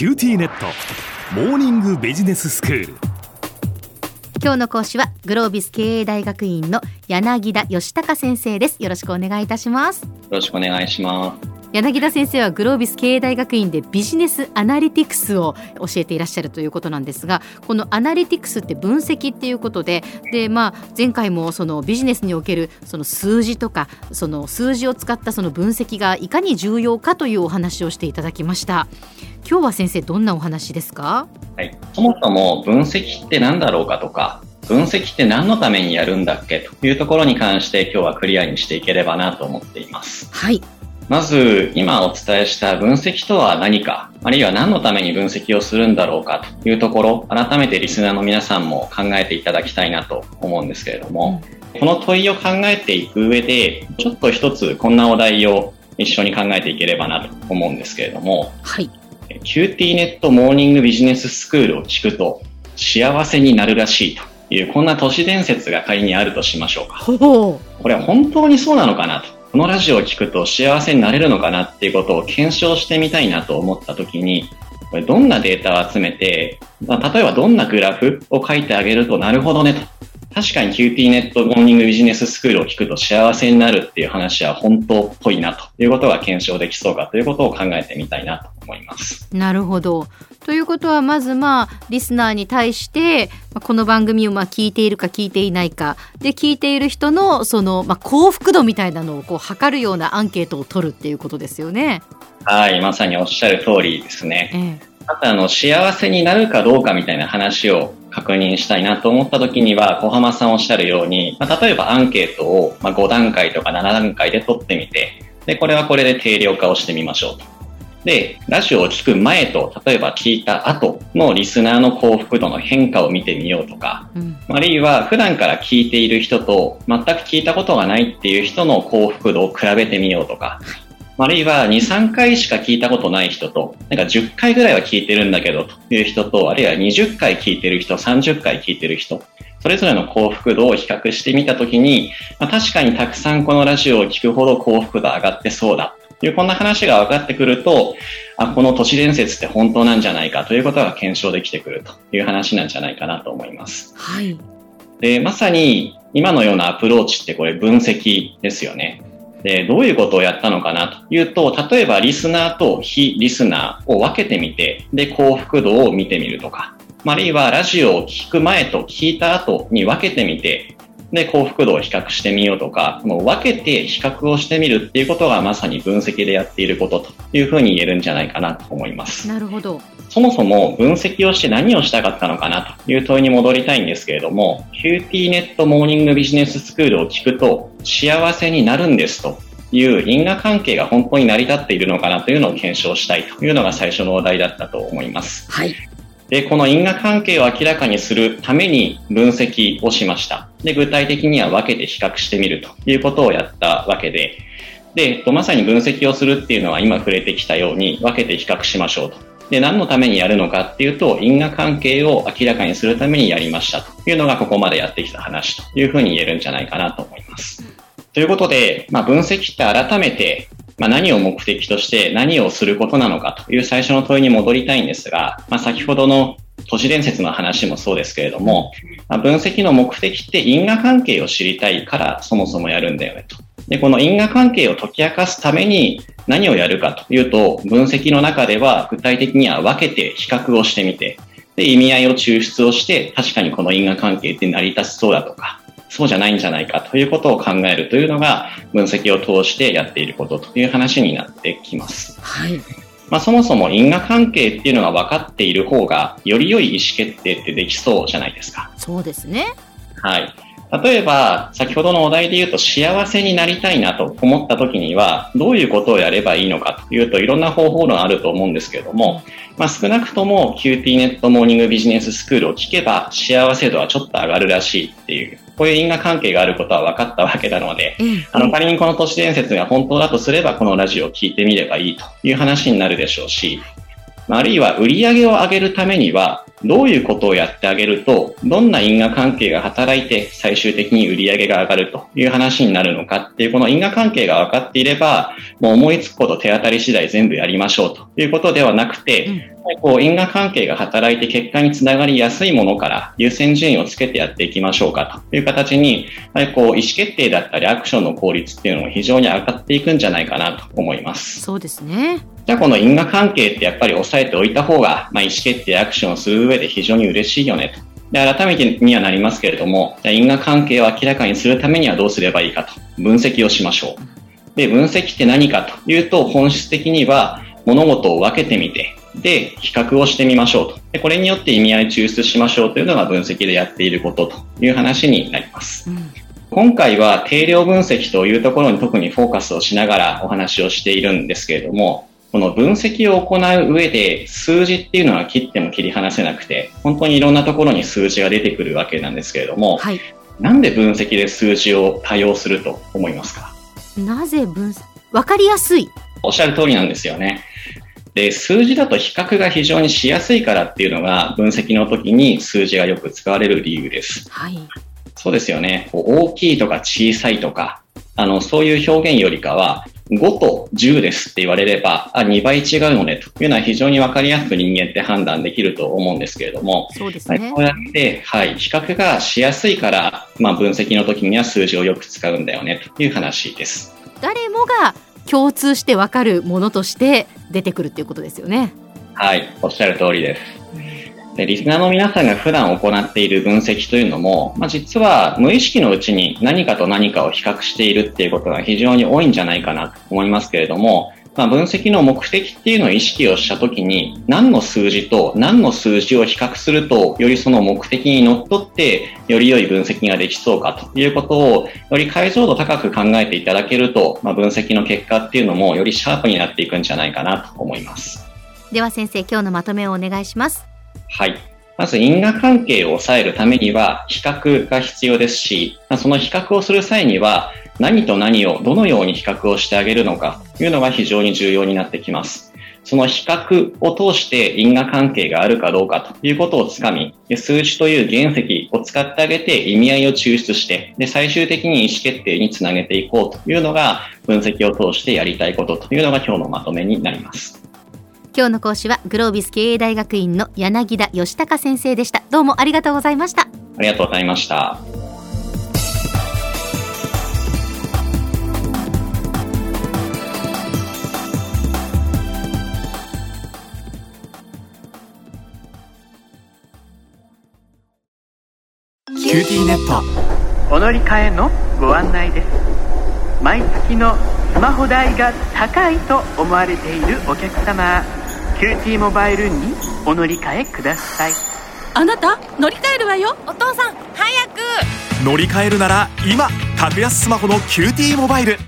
QTnet。モーニングビジネススクール。今日の講師はグロービス経営大学院の柳田義孝先生です。よろしくお願いいたします。よろしくお願いします柳田先生はグロービス経営大学院でビジネスアナリティクスを教えていらっしゃるということなんですがこのアナリティクスって分析っていうことでで、まあ、前回もそのビジネスにおけるその数字とかその数字を使ったその分析がいかに重要かというお話をしていただきました今日は先生どんなお話ですか、はい、そもそも分析って何だろうかとか分析って何のためにやるんだっけというところに関して今日はクリアにしていければなと思っています。はい。まず、今お伝えした分析とは何か、あるいは何のために分析をするんだろうかというところ、改めてリスナーの皆さんも考えていただきたいなと思うんですけれども、うん、この問いを考えていく上で、ちょっと一つこんなお題を一緒に考えていければなと思うんですけれども、はい。QT ネットモーニングビジネススクールを聞くと幸せになるらしいというこんな都市伝説が仮にあるとしましょうか。これは本当にそうなのかなと。このラジオを聞くと幸せになれるのかなっていうことを検証してみたいなと思った時に、これどんなデータを集めて、まあ、例えばどんなグラフを書いてあげるとなるほどねと。確かに QT ネットモーニングビジネススクールを聞くと幸せになるっていう話は本当っぽいなということが検証できそうかということを考えてみたいなと思います。なるほど。ということはまずまあリスナーに対してこの番組をまあ聞いているか聞いていないかで聞いている人のそのまあ幸福度みたいなのをこう測るようなアンケートを取るっていうことですよね。はいまさにおっしゃる通りですね。ええあとあの幸せになるかどうかみたいな話を確認したいなと思った時には小浜さんおっしゃるように、まあ、例えばアンケートをまあ5段階とか7段階で取ってみてでこれはこれで定量化をしてみましょうと。で、ラジオを聞く前と、例えば聞いた後のリスナーの幸福度の変化を見てみようとか、うん、あるいは普段から聞いている人と全く聞いたことがないっていう人の幸福度を比べてみようとか、あるいは2、3回しか聞いたことない人と、なんか10回ぐらいは聞いてるんだけどという人と、あるいは20回聞いてる人、30回聞いてる人、それぞれの幸福度を比較してみたときに、まあ、確かにたくさんこのラジオを聞くほど幸福度上がってそうだいうこんな話が分かってくると、あ、この都市伝説って本当なんじゃないかということが検証できてくるという話なんじゃないかなと思います。はい。で、まさに今のようなアプローチってこれ分析ですよね。で、どういうことをやったのかなというと、例えばリスナーと非リスナーを分けてみて、で、幸福度を見てみるとか、あるいはラジオを聞く前と聞いた後に分けてみて、で、幸福度を比較してみようとか、もう分けて比較をしてみるっていうことがまさに分析でやっていることというふうに言えるんじゃないかなと思います。なるほど。そもそも分析をして何をしたかったのかなという問いに戻りたいんですけれども、QT ネットモーニングビジネススクールを聞くと幸せになるんですという因果関係が本当に成り立っているのかなというのを検証したいというのが最初のお題だったと思います。はい。で、この因果関係を明らかにするために分析をしました。で、具体的には分けて比較してみるということをやったわけで、で、まさに分析をするっていうのは今触れてきたように分けて比較しましょうと。で、何のためにやるのかっていうと、因果関係を明らかにするためにやりましたというのがここまでやってきた話というふうに言えるんじゃないかなと思います。ということで、まあ、分析って改めてまあ、何を目的として何をすることなのかという最初の問いに戻りたいんですが、まあ、先ほどの都市伝説の話もそうですけれども、まあ、分析の目的って因果関係を知りたいからそもそもやるんだよねと。で、この因果関係を解き明かすために何をやるかというと、分析の中では具体的には分けて比較をしてみて、で、意味合いを抽出をして、確かにこの因果関係って成り立ちそうだとか、そうじゃないんじゃないかということを考えるというのが分析を通してやっていることという話になってきます。はい。まあ、そもそも因果関係っていうのが分かっている方がより良い意思決定ってできそうじゃないですか。そうですね。はい。例えば、先ほどのお題で言うと幸せになりたいなと思った時には、どういうことをやればいいのかというといろんな方法論あると思うんですけれども、まあ、少なくとも QT ネットモーニングビジネススクールを聞けば幸せ度はちょっと上がるらしいっていうこういう因果関係があることは分かったわけなので、あの仮にこの都市伝説が本当だとすれば、このラジオを聞いてみればいいという話になるでしょうし、あるいは売り上げを上げるためには、どういうことをやってあげると、どんな因果関係が働いて最終的に売り上げが上がるという話になるのかっていう、この因果関係が分かっていれば、もう思いつくこと手当たり次第全部やりましょうということではなくて、うんこう因果関係が働いて結果につながりやすいものから優先順位をつけてやっていきましょうかという形に、こう意思決定だったりアクションの効率っていうのも非常に上がっていくんじゃないかなと思います。そうですね。じゃあこの因果関係ってやっぱり押さえておいた方が、まあ、意思決定アクションをする上で非常に嬉しいよねと。で改めてにはなりますけれども、じゃ因果関係を明らかにするためにはどうすればいいかと分析をしましょう。で、分析って何かというと本質的には物事を分けてみて、で、比較をしてみましょうと。で、これによって意味合い抽出しましょうというのが分析でやっていることという話になります。うん、今回は定量分析というところに特にフォーカスをしながらお話をしているんですけれども、この分析を行う上で数字っていうのは切っても切り離せなくて、本当にいろんなところに数字が出てくるわけなんですけれども、はい、なんで分析で数字を多用すると思いますか？なぜ分析？わかりやすいおっしゃる通りなんですよね。で、数字だと比較が非常にしやすいからっていうのが分析の時に数字がよく使われる理由です。はい。そうですよね。大きいとか小さいとか、あの、そういう表現よりかは、5と10ですって言われれば、あ、2倍違うのねというのは非常にわかりやすく人間って判断できると思うんですけれども、そうですね。こうやって、はい、比較がしやすいから、まあ分析の時には数字をよく使うんだよねという話です。誰もが共通してわかるものとして出てくるっていうことですよね。はい、おっしゃる通りです。でリスナーの皆さんが普段行っている分析というのも、まあ、実は無意識のうちに何かと何かを比較しているっていうことが非常に多いんじゃないかなと思いますけれども、まあ、分析の目的っていうのを意識をしたときに、何の数字と何の数字を比較すると、よりその目的にのっとって、より良い分析ができそうかということを、より解像度高く考えていただけると、まあ、分析の結果っていうのも、よりシャープになっていくんじゃないかなと思います。では先生、今日のまとめをお願いします。はい。まず因果関係を抑えるためには比較が必要ですし、その比較をする際には何と何をどのように比較をしてあげるのかというのが非常に重要になってきます。その比較を通して因果関係があるかどうかということをつかみ、数値という原石を使ってあげて意味合いを抽出して、で最終的に意思決定につなげていこうというのが分析を通してやりたいことというのが今日のまとめになります。今日の講師はグロービス経営大学院の柳田義孝先生でした。どうもありがとうございました。ありがとうございました。 QT ネット。お乗り換えのご案内です。毎月のスマホ代が高いと思われているお客様 QT モバイルにお乗り換えください。あなた乗り換えるわよ。お父さん早く。乗り換えるなら今格安スマホの QT モバイル